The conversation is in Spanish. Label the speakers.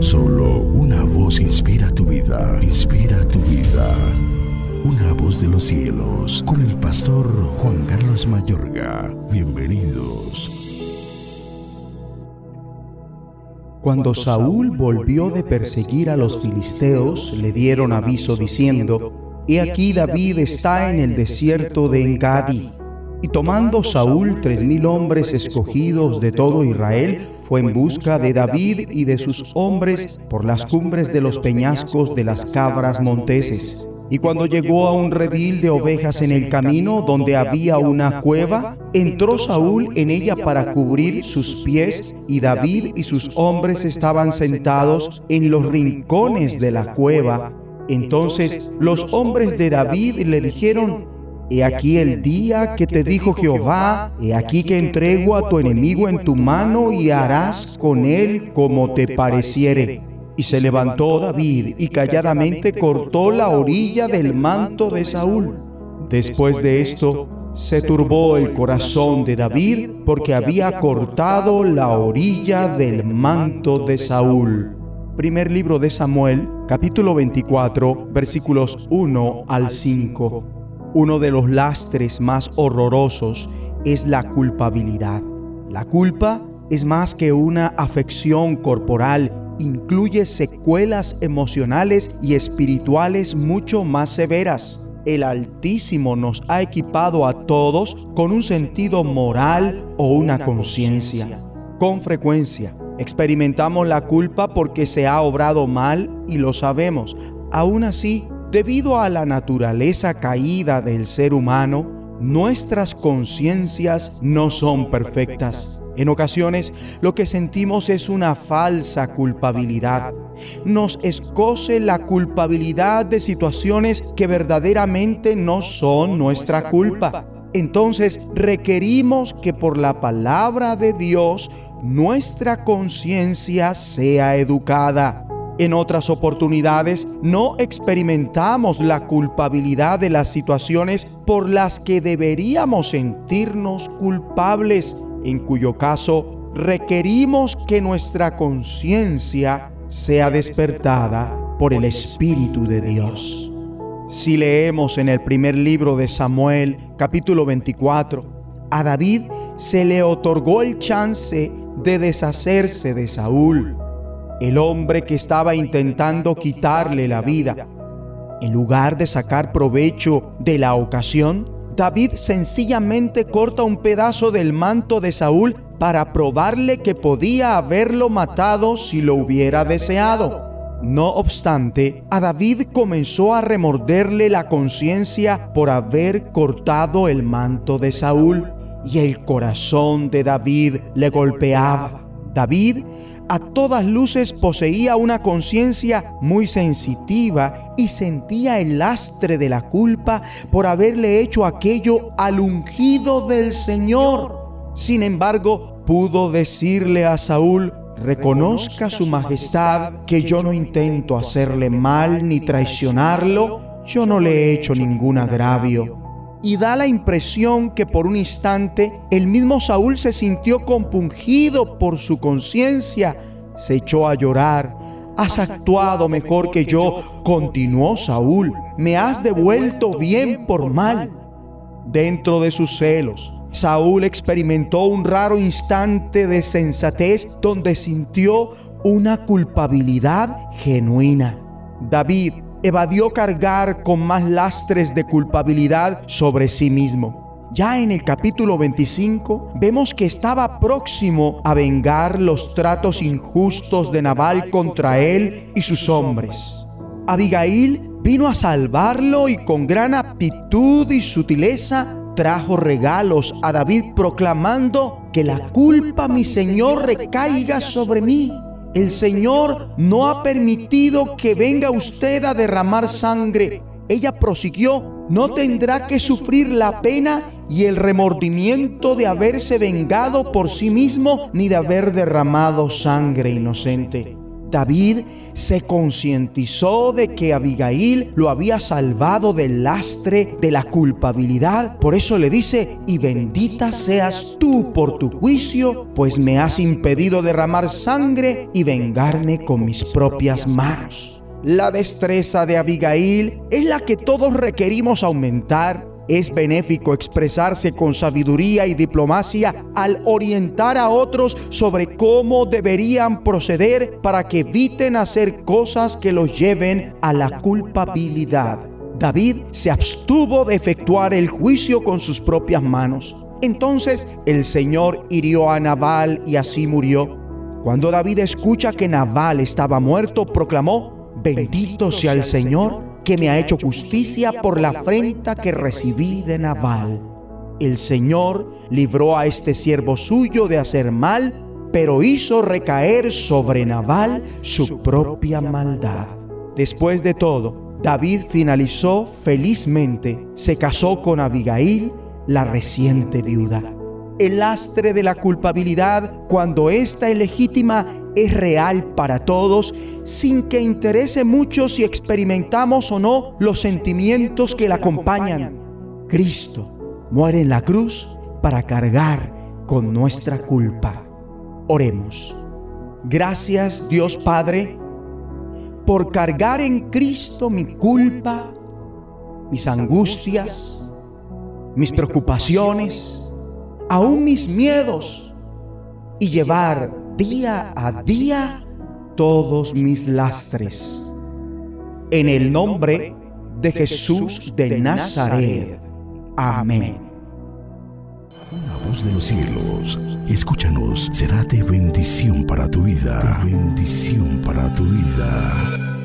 Speaker 1: Solo una voz inspira tu vida, inspira tu vida. Una voz de los cielos, con el pastor Juan Carlos Mayorga. Bienvenidos.
Speaker 2: Cuando Saúl volvió de perseguir a los filisteos, le dieron aviso diciendo, He aquí David está en el desierto de Engadi. Y tomando Saúl tres mil hombres escogidos de todo Israel, fue en busca de David y de sus hombres por las cumbres de los peñascos de las cabras monteses. Y cuando llegó a un redil de ovejas en el camino donde había una cueva, entró Saúl en ella para cubrir sus pies y David y sus hombres estaban sentados en los rincones de la cueva. Entonces los hombres de David le dijeron, He aquí el día que te dijo Jehová, he aquí que entrego a tu enemigo en tu mano y harás con él como te pareciere. Y se levantó David y calladamente cortó la orilla del manto de Saúl. Después de esto, se turbó el corazón de David porque había cortado la orilla del manto de Saúl. Primer libro de Samuel, capítulo 24, versículos 1 al 5. Uno de los lastres más horrorosos es la culpabilidad. La culpa es más que una afección corporal, incluye secuelas emocionales y espirituales mucho más severas. El Altísimo nos ha equipado a todos con un sentido moral o una conciencia. Con frecuencia experimentamos la culpa porque se ha obrado mal y lo sabemos. Aún así, Debido a la naturaleza caída del ser humano, nuestras conciencias no son perfectas. En ocasiones lo que sentimos es una falsa culpabilidad. Nos escoce la culpabilidad de situaciones que verdaderamente no son nuestra culpa. Entonces requerimos que por la palabra de Dios nuestra conciencia sea educada. En otras oportunidades no experimentamos la culpabilidad de las situaciones por las que deberíamos sentirnos culpables, en cuyo caso requerimos que nuestra conciencia sea despertada por el Espíritu de Dios. Si leemos en el primer libro de Samuel, capítulo 24, a David se le otorgó el chance de deshacerse de Saúl el hombre que estaba intentando quitarle la vida. En lugar de sacar provecho de la ocasión, David sencillamente corta un pedazo del manto de Saúl para probarle que podía haberlo matado si lo hubiera deseado. No obstante, a David comenzó a remorderle la conciencia por haber cortado el manto de Saúl y el corazón de David le golpeaba. David a todas luces poseía una conciencia muy sensitiva y sentía el lastre de la culpa por haberle hecho aquello al ungido del Señor. Sin embargo, pudo decirle a Saúl, reconozca su majestad que yo no intento hacerle mal ni traicionarlo, yo no le he hecho ningún agravio y da la impresión que por un instante el mismo Saúl se sintió compungido por su conciencia, se echó a llorar. Has actuado mejor que yo, continuó Saúl, me has devuelto bien por mal. Dentro de sus celos, Saúl experimentó un raro instante de sensatez donde sintió una culpabilidad genuina. David evadió cargar con más lastres de culpabilidad sobre sí mismo. Ya en el capítulo 25 vemos que estaba próximo a vengar los tratos injustos de Nabal contra él y sus hombres. Abigail vino a salvarlo y con gran aptitud y sutileza trajo regalos a David proclamando que la culpa, mi Señor, recaiga sobre mí el Señor no ha permitido que venga usted a derramar sangre. Ella prosiguió, no tendrá que sufrir la pena y el remordimiento de haberse vengado por sí mismo ni de haber derramado sangre inocente. David se concientizó de que Abigail lo había salvado del lastre de la culpabilidad. Por eso le dice, y bendita seas tú por tu juicio, pues me has impedido derramar sangre y vengarme con mis propias manos. La destreza de Abigail es la que todos requerimos aumentar es benéfico expresarse con sabiduría y diplomacia al orientar a otros sobre cómo deberían proceder para que eviten hacer cosas que los lleven a la culpabilidad. David se abstuvo de efectuar el juicio con sus propias manos. Entonces el Señor hirió a Nabal y así murió. Cuando David escucha que Nabal estaba muerto, proclamó, bendito sea el Señor que me ha hecho justicia por la afrenta que recibí de Nabal. El Señor libró a este siervo suyo de hacer mal, pero hizo recaer sobre Nabal su propia maldad. Después de todo, David finalizó felizmente, se casó con Abigail, la reciente viuda. El lastre de la culpabilidad, cuando esta es es real para todos sin que interese mucho si experimentamos o no los sentimientos que la acompañan. Cristo muere en la cruz para cargar con nuestra culpa. Oremos. Gracias Dios Padre por cargar en Cristo mi culpa, mis angustias, mis preocupaciones, aún mis miedos y llevar día a día todos mis lastres. En el nombre de Jesús de Nazaret. Amén.
Speaker 1: La voz de los cielos, escúchanos, será de bendición para tu vida. bendición para tu vida.